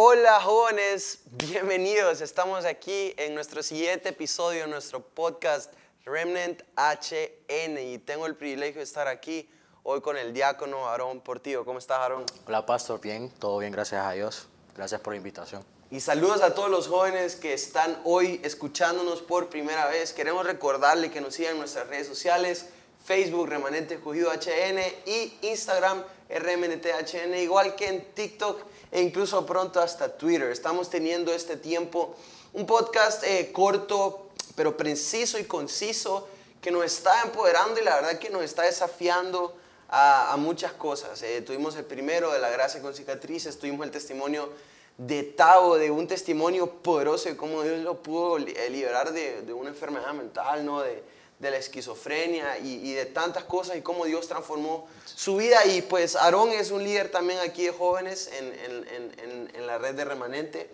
Hola jóvenes, bienvenidos. Estamos aquí en nuestro siguiente episodio, en nuestro podcast Remnant HN y tengo el privilegio de estar aquí hoy con el diácono Aarón Portillo. ¿Cómo estás, Aarón? Hola, pastor. Bien, todo bien, gracias a Dios. Gracias por la invitación. Y saludos a todos los jóvenes que están hoy escuchándonos por primera vez. Queremos recordarle que nos sigan en nuestras redes sociales, Facebook Remanente Escogido HN y Instagram RMNTHN, igual que en TikTok e incluso pronto hasta Twitter. Estamos teniendo este tiempo un podcast eh, corto, pero preciso y conciso, que nos está empoderando y la verdad que nos está desafiando a, muchas cosas. Eh, tuvimos el primero de la gracia con cicatrices, tuvimos el testimonio de Tavo, de un testimonio poderoso de cómo Dios lo pudo eh, liberar de, de una enfermedad mental, ¿no? De, de la esquizofrenia y, de tantas cosas y cómo Dios transformó su vida. Y pues Aarón es un líder también aquí de jóvenes en, en, en, la red de remanente.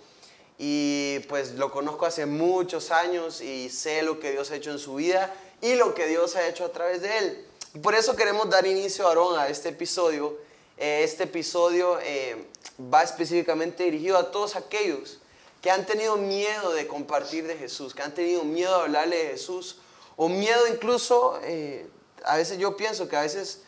Y pues lo conozco hace muchos años y sé lo que Dios ha hecho en su vida y lo que Dios ha hecho a través de él. Por eso queremos dar inicio, Aarón, a este episodio. Eh, este episodio eh, va específicamente dirigido a todos aquellos que han tenido miedo de compartir de Jesús, que han tenido miedo de hablarle de Jesús o miedo incluso, eh, a veces yo pienso que a veces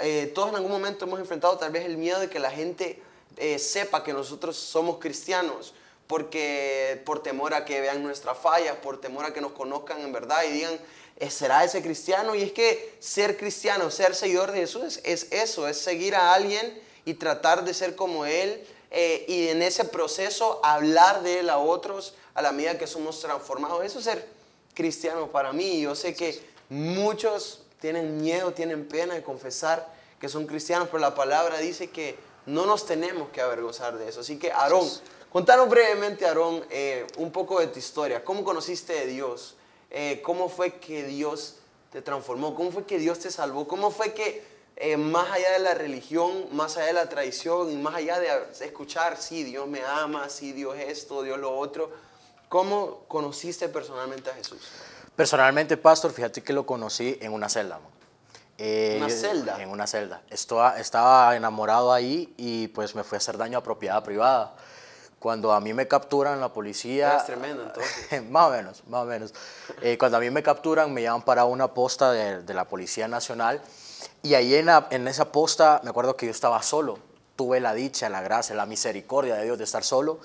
eh, todos en algún momento hemos enfrentado tal vez el miedo de que la gente eh, sepa que nosotros somos cristianos, porque por temor a que vean nuestras fallas, por temor a que nos conozcan en verdad y digan, ¿será ese cristiano? Y es que ser cristiano, ser seguidor de Jesús es, eso, es seguir a alguien y tratar de ser como Él y en ese proceso hablar de Él a otros a la medida que somos transformados. Eso es ser cristiano para mí. Yo sé que muchos tienen miedo, tienen pena de confesar que son cristianos, pero la palabra dice que no nos tenemos que avergonzar de eso. Así que, Aarón, contanos brevemente, Aarón, eh, un poco de tu historia. ¿Cómo conociste a Dios? Eh, ¿Cómo fue que Dios te transformó? ¿Cómo fue que Dios te salvó? ¿Cómo fue que eh, más allá de la religión, más allá de la tradición y más allá de escuchar, sí, Dios me ama, sí, Dios esto, Dios lo otro, ¿Cómo conociste personalmente a Jesús? Personalmente, pastor, fíjate que lo conocí en una celda. Eh, ¿Una celda? En una celda. Estaba, estaba enamorado ahí y pues me fui a hacer daño a propiedad privada. Cuando a mí me capturan la policía... Es tremendo, entonces. más o menos, más o menos. Eh, cuando a mí me capturan, me llevan para una posta de, de la Policía Nacional y ahí en, en esa posta, me acuerdo que yo estaba solo. Tuve la dicha, la gracia, la misericordia de Dios de estar solo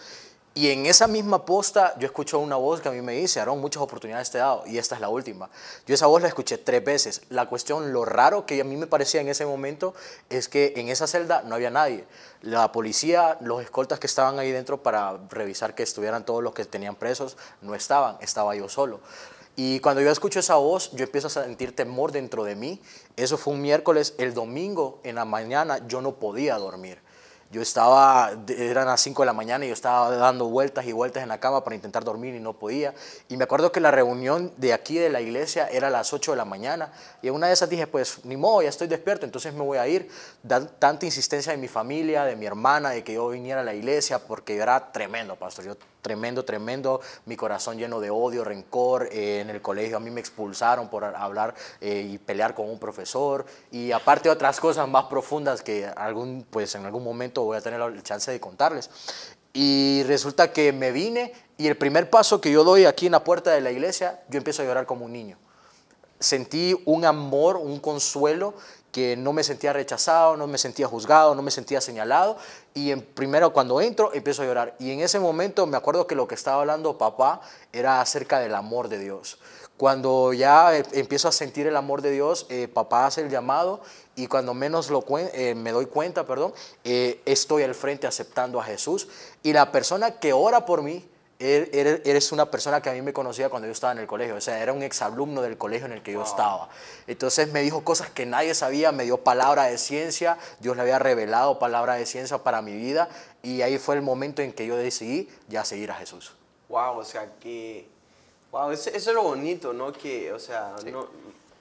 y en esa misma posta yo escucho una voz que a mí me dice, Aaron, muchas oportunidades te he dado y esta es la última. Yo esa voz la escuché tres veces. La cuestión, lo raro que a mí me parecía en ese momento es que en esa celda no había nadie. La policía, los escoltas que estaban ahí dentro para revisar que estuvieran todos los que tenían presos, no estaban, estaba yo solo. Y cuando yo escucho esa voz, yo empiezo a sentir temor dentro de mí. Eso fue un miércoles, el domingo en la mañana yo no podía dormir. Yo estaba, eran las 5 de la mañana y yo estaba dando vueltas y vueltas en la cama para intentar dormir y no podía. Y me acuerdo que la reunión de aquí de la iglesia era a las 8 de la mañana. Y en una de esas dije, pues ni modo, ya estoy despierto, entonces me voy a ir. Dan, tanta insistencia de mi familia, de mi hermana, de que yo viniera a la iglesia, porque era tremendo, pastor. Yo tremendo, tremendo, mi corazón lleno de odio, rencor, eh, en el colegio a mí me expulsaron por hablar eh, y pelear con un profesor y aparte otras cosas más profundas que algún, pues en algún momento voy a tener la chance de contarles. Y resulta que me vine y el primer paso que yo doy aquí en la puerta de la iglesia, yo empiezo a llorar como un niño. Sentí un amor, un consuelo que no me sentía rechazado, no me sentía juzgado, no me sentía señalado. Y en, primero cuando entro empiezo a llorar. Y en ese momento me acuerdo que lo que estaba hablando papá era acerca del amor de Dios. Cuando ya eh, empiezo a sentir el amor de Dios, eh, papá hace el llamado y cuando menos lo eh, me doy cuenta, perdón, estoy al frente aceptando a Jesús. Y la persona que ora por mí, eres una persona que a mí me conocía cuando yo estaba en el colegio, o sea, era un exalumno del colegio en el que yo estaba. Entonces me dijo cosas que nadie sabía, me dio palabra de ciencia, Dios le había revelado palabra de ciencia para mi vida y ahí fue el momento en que yo decidí ya seguir a Jesús. Wow, o sea, que, wow, eso, es lo bonito, ¿no? Que, o sea, no,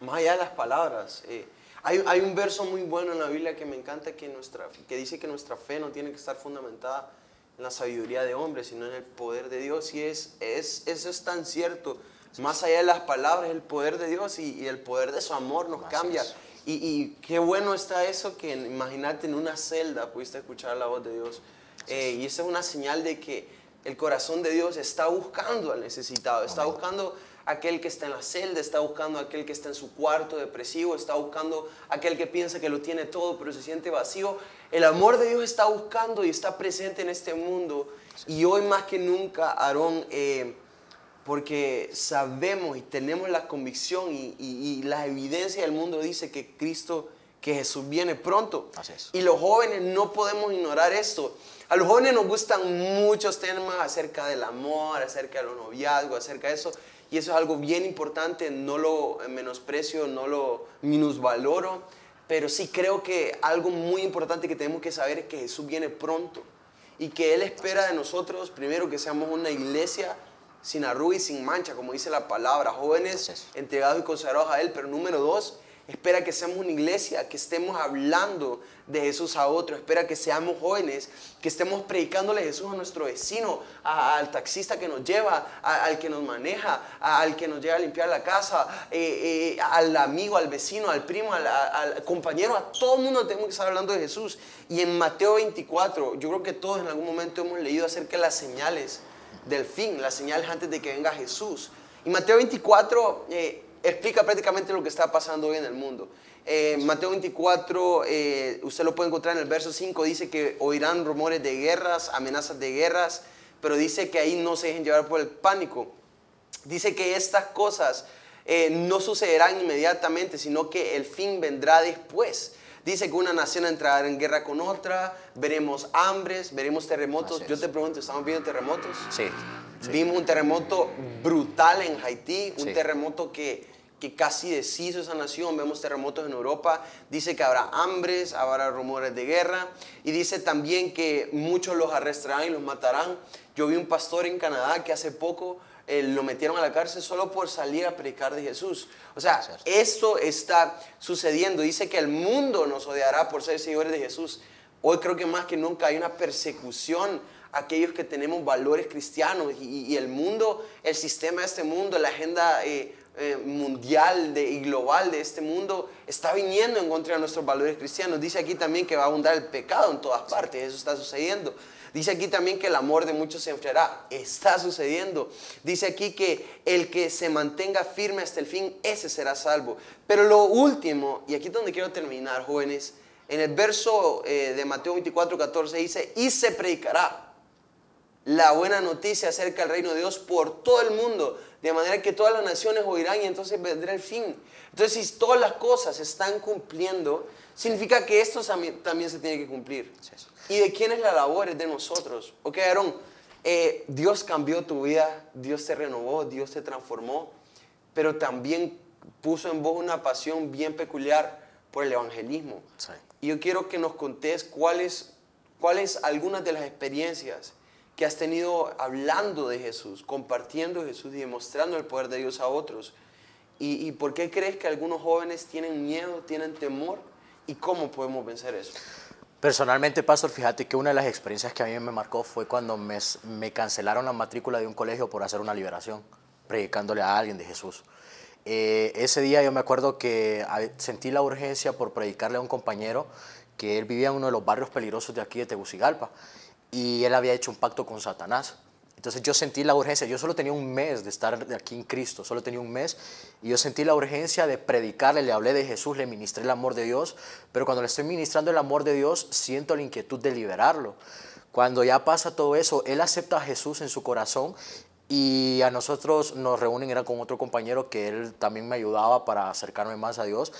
más allá de las palabras. Eh, hay, hay, un verso muy bueno en la Biblia que me encanta que, nuestra, que dice que nuestra fe no tiene que estar fundamentada en la sabiduría de hombres, sino en el poder de Dios. Y es, es, eso es tan cierto. Más allá de las palabras, el poder de Dios y, el poder de su amor nos cambia. Y, y, qué bueno está eso que imagínate en una celda pudiste escuchar la voz de Dios. Eh, y esa es una señal de que el corazón de Dios está buscando al necesitado, está buscando aquel que está en la celda, está buscando aquel que está en su cuarto depresivo, está buscando aquel que piensa que lo tiene todo pero se siente vacío. El amor de Dios está buscando y está presente en este mundo. Y hoy más que nunca, Aarón, eh, porque sabemos y tenemos la convicción y, y, la evidencia del mundo dice que Cristo, que Jesús viene pronto. Y los jóvenes no podemos ignorar esto. A los jóvenes nos gustan muchos temas acerca del amor, acerca de los noviazgos, acerca de eso. Y eso es algo bien importante, no lo menosprecio, no lo minusvaloro, pero sí creo que algo muy importante que tenemos que saber es que Jesús viene pronto y que Él espera de nosotros, primero, que seamos una iglesia sin arruga y sin mancha, como dice la palabra, jóvenes entregados y consagrados a Él, pero número dos, espera que seamos una iglesia, que estemos hablando de Jesús a otro, espera que seamos jóvenes, que estemos predicándole Jesús a nuestro vecino, al taxista que nos lleva, al que nos maneja, al que nos lleva a limpiar la casa, eh, eh, al amigo, al vecino, al primo, al, compañero, a todo el mundo tenemos que estar hablando de Jesús. Y en Mateo 24, yo creo que todos en algún momento hemos leído acerca de las señales del fin, las señales antes de que venga Jesús. Y Mateo 24 explica prácticamente lo que está pasando hoy en el mundo. Eh, Mateo 24, eh, usted lo puede encontrar en el verso 5, dice que oirán rumores de guerras, amenazas de guerras, pero dice que ahí no se dejen llevar por el pánico. Dice que estas cosas eh, no sucederán inmediatamente, sino que el fin vendrá después. Dice que una nación entrará en guerra con otra, veremos hambres, veremos terremotos. Yo te pregunto, ¿estamos viendo terremotos? Sí. Vimos un terremoto brutal en Haití, un terremoto que que casi deshizo esa nación. Vemos terremotos en Europa. Dice que habrá hambres, habrá rumores de guerra. Y dice también que muchos los arrestarán y los matarán. Yo vi un pastor en Canadá que hace poco eh, lo metieron a la cárcel solo por salir a predicar de Jesús. O sea, esto está sucediendo. Dice que el mundo nos odiará por ser seguidores de Jesús. Hoy creo que más que nunca hay una persecución a aquellos que tenemos valores cristianos y, el mundo, el sistema de este mundo, la agenda eh, eh, mundial de, y global de este mundo está viniendo en contra de nuestros valores cristianos. Dice aquí también que va a abundar el pecado en todas partes, eso está sucediendo. Dice aquí también que el amor de muchos se enfriará, está sucediendo. Dice aquí que el que se mantenga firme hasta el fin, ese será salvo. Pero lo último, y aquí es donde quiero terminar, jóvenes, en el verso eh, de Mateo 24, 14 dice, y se predicará la buena noticia acerca del reino de Dios por todo el mundo de manera que todas las naciones oirán y entonces vendrá el fin. Entonces, si todas las cosas se están cumpliendo, significa que esto también, se tiene que cumplir. ¿Y de quién es la labor? Es de nosotros. Ok, Aaron, eh, Dios cambió tu vida, Dios te renovó, Dios te transformó, pero también puso en vos una pasión bien peculiar por el evangelismo. Y yo quiero que nos contés cuáles, cuáles algunas de las experiencias que has tenido hablando de Jesús, compartiendo Jesús y demostrando el poder de Dios a otros. ¿Y, por qué crees que algunos jóvenes tienen miedo, tienen temor? ¿Y cómo podemos vencer eso? Personalmente, Pastor, fíjate que una de las experiencias que a mí me marcó fue cuando me, cancelaron la matrícula de un colegio por hacer una liberación, predicándole a alguien de Jesús. Eh, ese día yo me acuerdo que sentí la urgencia por predicarle a un compañero que él vivía en uno de los barrios peligrosos de aquí de Tegucigalpa y él había hecho un pacto con Satanás. Entonces yo sentí la urgencia, yo solo tenía un mes de estar aquí en Cristo, solo tenía un mes, y yo sentí la urgencia de predicarle, le hablé de Jesús, le ministré el amor de Dios, pero cuando le estoy ministrando el amor de Dios, siento la inquietud de liberarlo. Cuando ya pasa todo eso, él acepta a Jesús en su corazón y a nosotros nos reúnen, era con otro compañero que él también me ayudaba para acercarme más a Dios.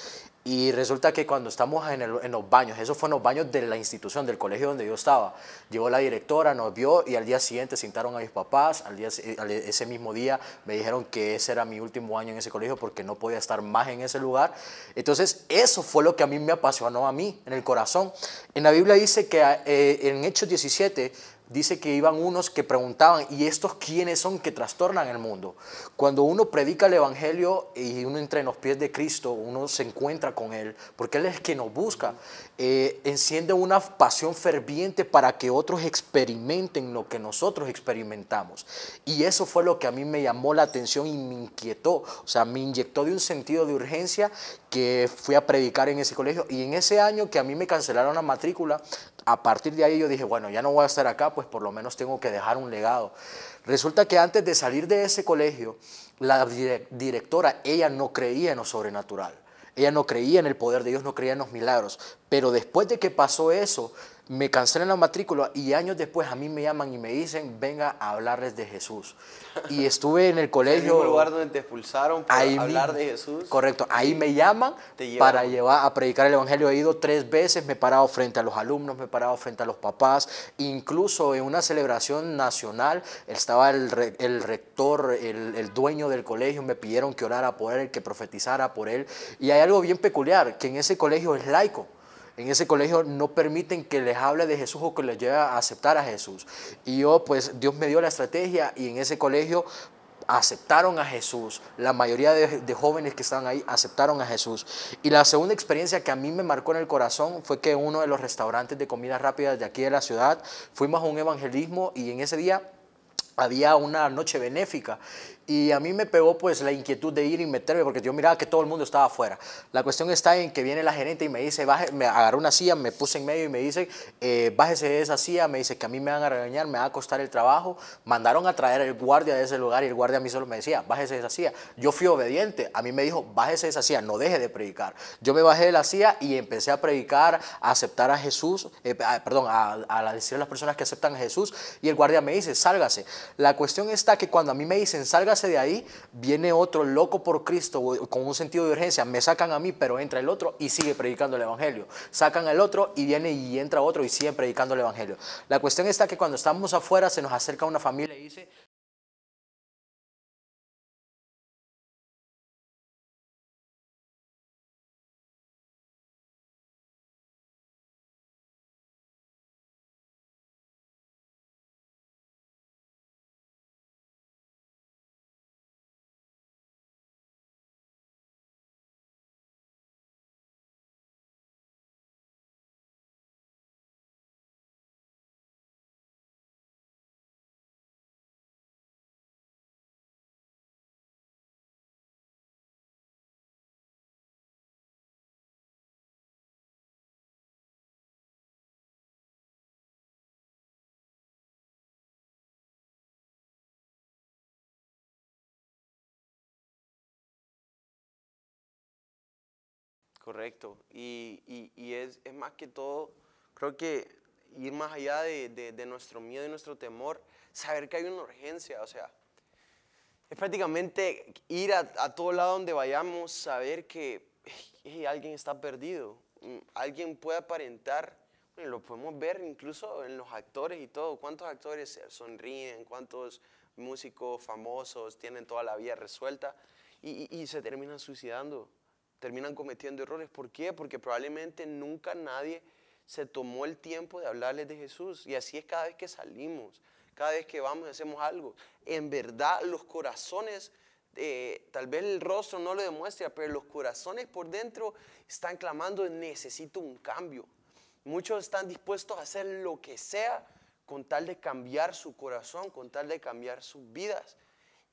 Y resulta que cuando estamos en, en, los baños, eso fue en los baños de la institución, del colegio donde yo estaba, llegó la directora, nos vio y al día siguiente sentaron a mis papás. Al día, ese mismo día me dijeron que ese era mi último año en ese colegio porque no podía estar más en ese lugar. Entonces, eso fue lo que a mí me apasionó a mí, en el corazón. En la Biblia dice que eh, en Hechos 17 dice que iban unos que preguntaban, ¿y estos quiénes son que trastornan el mundo? Cuando uno predica el Evangelio y uno entra en los pies de Cristo, uno se encuentra con Él, porque Él es el que nos busca, eh, enciende una pasión ferviente para que otros experimenten lo que nosotros experimentamos. Y eso fue lo que a mí me llamó la atención y me inquietó, o sea, me inyectó de un sentido de urgencia que fui a predicar en ese colegio y en ese año que a mí me cancelaron la matrícula, a partir de ahí yo dije, bueno, ya no voy a estar acá, pues por lo menos tengo que dejar un legado. Resulta que antes de salir de ese colegio, la directora, ella no creía en lo sobrenatural. Ella no creía en el poder de Dios, no creía en los milagros. Pero después de que pasó eso, me cancelan la matrícula y años después a mí me llaman y me dicen, venga a hablarles de Jesús. Y estuve en el colegio... ¿El lugar donde te expulsaron para hablar de Jesús? Correcto, ahí me llaman para llevar a predicar el Evangelio. He ido tres veces, me he parado frente a los alumnos, me he parado frente a los papás, incluso en una celebración nacional estaba el, el rector, el, el dueño del colegio, me pidieron que orara por él, que profetizara por él. Y hay algo bien peculiar, que en ese colegio es laico en ese colegio no permiten que les hable de Jesús o que les lleve a aceptar a Jesús. Y yo, pues Dios me dio la estrategia y en ese colegio aceptaron a Jesús. La mayoría de, jóvenes que estaban ahí aceptaron a Jesús. Y la segunda experiencia que a mí me marcó en el corazón fue que uno de los restaurantes de comida rápida de aquí de la ciudad fuimos a un evangelismo y en ese día había una noche benéfica y a mí me pegó pues la inquietud de ir y meterme porque yo miraba que todo el mundo estaba afuera. La cuestión está en que viene la gerente y me dice, baje, me agarró una silla, me puse en medio y me dice, eh, bájese de esa silla, me dice que a mí me van a regañar, me va a costar el trabajo. Mandaron a traer al guardia de ese lugar y el guardia a mí solo me decía, bájese de esa silla. Yo fui obediente, a mí me dijo, bájese de esa silla, no deje de predicar. Yo me bajé de la silla y empecé a predicar, a aceptar a Jesús, eh, perdón, a, a decir a las personas que aceptan a Jesús y el guardia me dice, sálgase. La cuestión está que cuando a mí me dicen, sálgase de ahí, viene otro loco por Cristo con un sentido de urgencia, me sacan a mí, pero entra el otro y sigue predicando el Evangelio. Sacan al otro y viene y entra otro y sigue predicando el Evangelio. La cuestión está que cuando estamos afuera se nos acerca una familia y dice, Correcto. Y, es, más que todo, creo que ir más allá de, nuestro miedo y nuestro temor, saber que hay una urgencia, o sea, es prácticamente ir a, todo lado donde vayamos, saber que alguien está perdido, mm, alguien puede aparentar, lo podemos ver incluso en los actores y todo, cuántos actores sonríen, cuántos músicos famosos tienen toda la vida resuelta y, y se terminan suicidando terminan cometiendo errores. ¿Por qué? Porque probablemente nunca nadie se tomó el tiempo de hablarles de Jesús. Y así es cada vez que salimos, cada vez que vamos y hacemos algo. En verdad los corazones, eh, tal vez el rostro no lo demuestra, pero los corazones por dentro están clamando, necesito un cambio. Muchos están dispuestos a hacer lo que sea con tal de cambiar su corazón, con tal de cambiar sus vidas.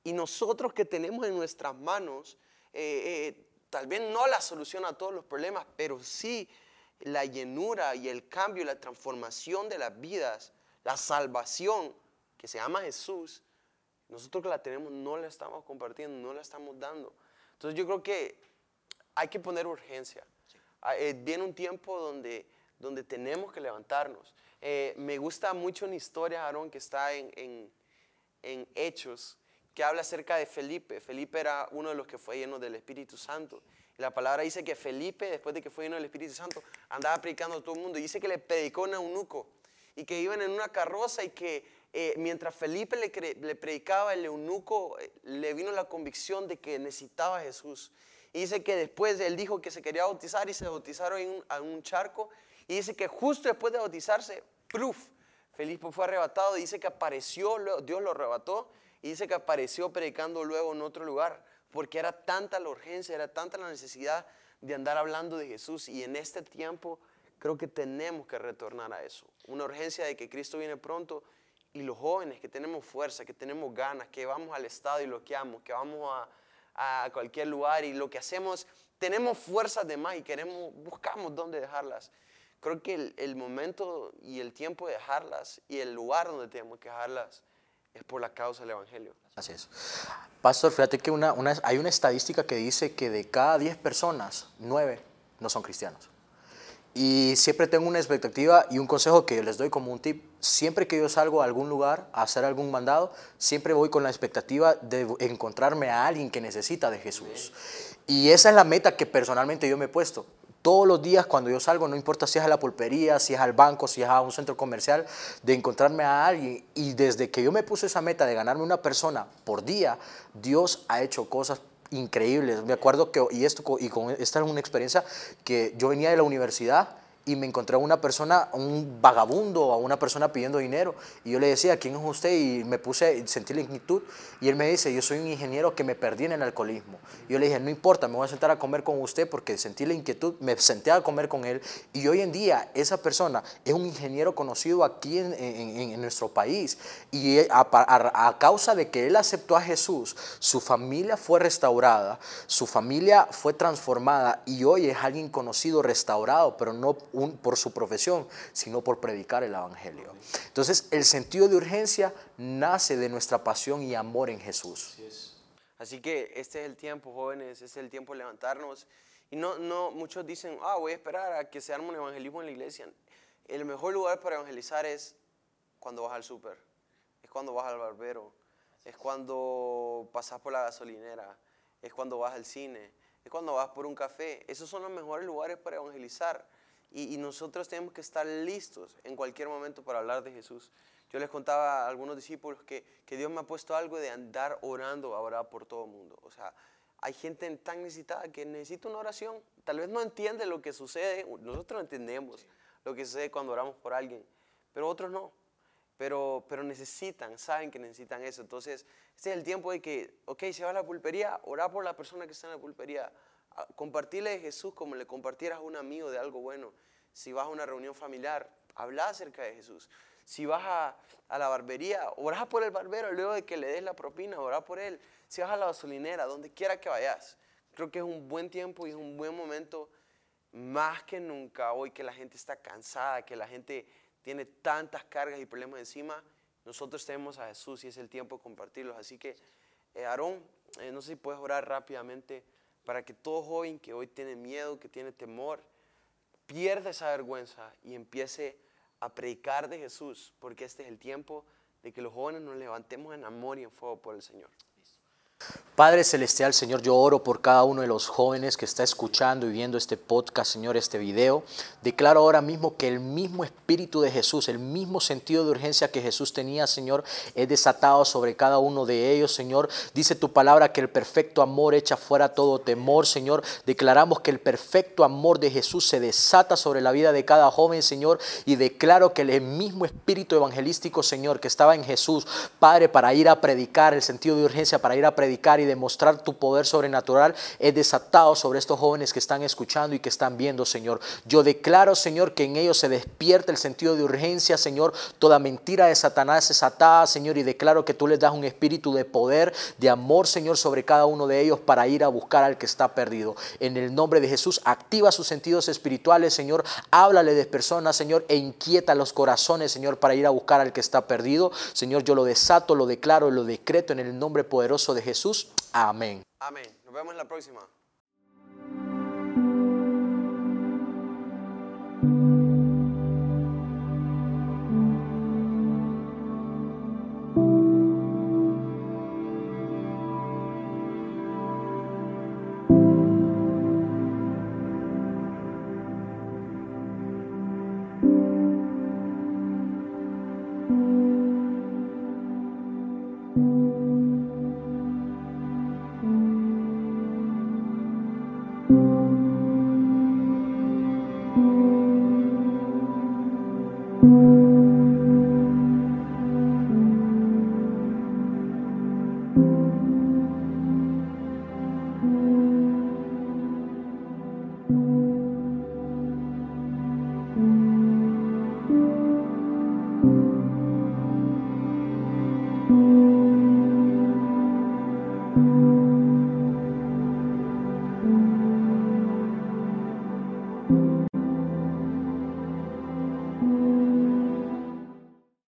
Y nosotros que tenemos en nuestras manos eh, eh, tal vez no la solución a todos los problemas, pero sí la llenura y el cambio y la transformación de las vidas, la salvación que se llama Jesús, nosotros que la tenemos no la estamos compartiendo, no la estamos dando. Entonces yo creo que hay que poner urgencia. Ah, eh, viene un tiempo donde, donde tenemos que levantarnos. Eh, me gusta mucho una historia, Aarón, que está en, en, en Hechos, que habla acerca de Felipe. Felipe era uno de los que fue lleno del Espíritu Santo. Y la palabra dice que Felipe, después de que fue lleno del Espíritu Santo, andaba predicando a todo el mundo. Y dice que le predicó a un eunuco y que iban en una carroza y que eh, mientras Felipe le, predicaba, el eunuco eh, le vino la convicción de que necesitaba a Jesús. Y dice que después él dijo que se quería bautizar y se bautizaron en un, en un charco. Y dice que justo después de bautizarse, ¡pruf! Felipe fue arrebatado. Dice que apareció, Dios lo arrebató y dice que apareció predicando luego en otro lugar, porque era tanta la urgencia, era tanta la necesidad de andar hablando de Jesús. Y en este tiempo creo que tenemos que retornar a eso. Una urgencia de que Cristo viene pronto y los jóvenes que tenemos fuerza, que tenemos ganas, que vamos al estadio y lo que amo, que vamos a, cualquier lugar y lo que hacemos tenemos fuerzas de más y queremos, buscamos dónde dejarlas. Creo que el momento y el tiempo de dejarlas y el lugar donde tenemos que dejarlas es por la causa del Evangelio. Así es. Pastor, fíjate que una, una- hay una estadística que dice que de cada 10 personas, 9 no son cristianos. Y siempre tengo una expectativa y un consejo que les doy como un tip. Siempre que yo salgo a algún lugar a hacer algún mandado, siempre voy con la expectativa de encontrarme a alguien que necesita de Jesús. Y esa es la meta que personalmente yo me he puesto. Todos los días cuando yo salgo, no importa si es a la pulpería, si es al banco, si es a un centro comercial, de encontrarme a alguien. Y desde que yo me puse esa meta de ganarme una persona por día, Dios ha hecho cosas increíbles. Me acuerdo que, y, esto, y con, esta es una experiencia que yo venía de la universidad y me encontré a una persona, un vagabundo, a una persona pidiendo dinero. Y yo le decía, ¿quién es usted? Y me puse, sentí la inquietud. Y él me dice, yo soy un ingeniero que me perdí en el alcoholismo. Y yo le dije, no importa, me voy a sentar a comer con usted porque sentí la inquietud, me senté a comer con él. Y hoy en día esa persona es un ingeniero conocido aquí en, en- en nuestro país. Y a, a- a causa de que él aceptó a Jesús, su familia fue restaurada, su familia fue transformada y hoy es alguien conocido, restaurado, pero no por su profesión, sino por predicar el Evangelio. Entonces, el sentido de urgencia nace de nuestra pasión y amor en Jesús. Así que este es el tiempo, jóvenes, este es el tiempo de levantarnos. Y no, no, muchos dicen, ah, voy a esperar a que se arme un evangelismo en la iglesia. El mejor lugar para evangelizar es cuando vas al súper, es cuando vas al barbero, es cuando pasas por la gasolinera, es cuando vas al cine, es cuando vas por un café. Esos son los mejores lugares para evangelizar. Y, y nosotros tenemos que estar listos en cualquier momento para hablar de Jesús. Yo les contaba a algunos discípulos que, que Dios me ha puesto algo de andar orando ahora por todo el mundo. O sea, hay gente tan necesitada que necesita una oración. Tal vez no entiende lo que sucede. Nosotros entendemos lo que sucede cuando oramos por alguien, pero otros no. Pero, pero necesitan, saben que necesitan eso. Entonces, este es el tiempo de que, ok, se va a la pulpería, orar por la persona que está en la pulpería. Compartirle de Jesús como le compartieras a un amigo de algo bueno. Si vas a una reunión familiar, habla acerca de Jesús. Si vas a, la barbería, orá por el barbero luego de que le des la propina, orá por él. Si vas a la gasolinera, donde quiera que vayas. Creo que es un buen tiempo y es un buen momento, más que nunca hoy que la gente está cansada, que la gente tiene tantas cargas y problemas encima. Nosotros tenemos a Jesús y es el tiempo de compartirlos. Así que, eh, Aarón, eh, no sé si puedes orar rápidamente para que todo joven que hoy tiene miedo, que tiene temor, pierda esa vergüenza y empiece a predicar de Jesús, porque este es el tiempo de que los jóvenes nos levantemos en amor y en fuego por el Señor. Padre Celestial, Señor, yo oro por cada uno de los jóvenes que está escuchando y viendo este podcast, Señor, este video. Declaro ahora mismo que el mismo Espíritu de Jesús, el mismo sentido de urgencia que Jesús tenía, Señor, es desatado sobre cada uno de ellos, Señor. Dice tu palabra que el perfecto amor echa fuera todo temor, Señor. Declaramos que el perfecto amor de Jesús se desata sobre la vida de cada joven, Señor. Y declaro que el mismo Espíritu evangelístico, Señor, que estaba en Jesús, Padre, para ir a predicar, el sentido de urgencia para ir a predicar y demostrar tu poder sobrenatural es desatado sobre estos jóvenes que están escuchando y que están viendo, Señor. Yo declaro, Señor, que en ellos se despierta el sentido de urgencia, Señor. Toda mentira de Satanás es atada, Señor, y declaro que tú les das un espíritu de poder, de amor, Señor, sobre cada uno de ellos para ir a buscar al que está perdido. En el nombre de Jesús, activa sus sentidos espirituales, Señor. Háblale de personas, Señor, e inquieta los corazones, Señor, para ir a buscar al que está perdido. Señor, yo lo desato, lo declaro, lo decreto en el nombre poderoso de Jesús. Amén. Amén. Nos vemos en la próxima.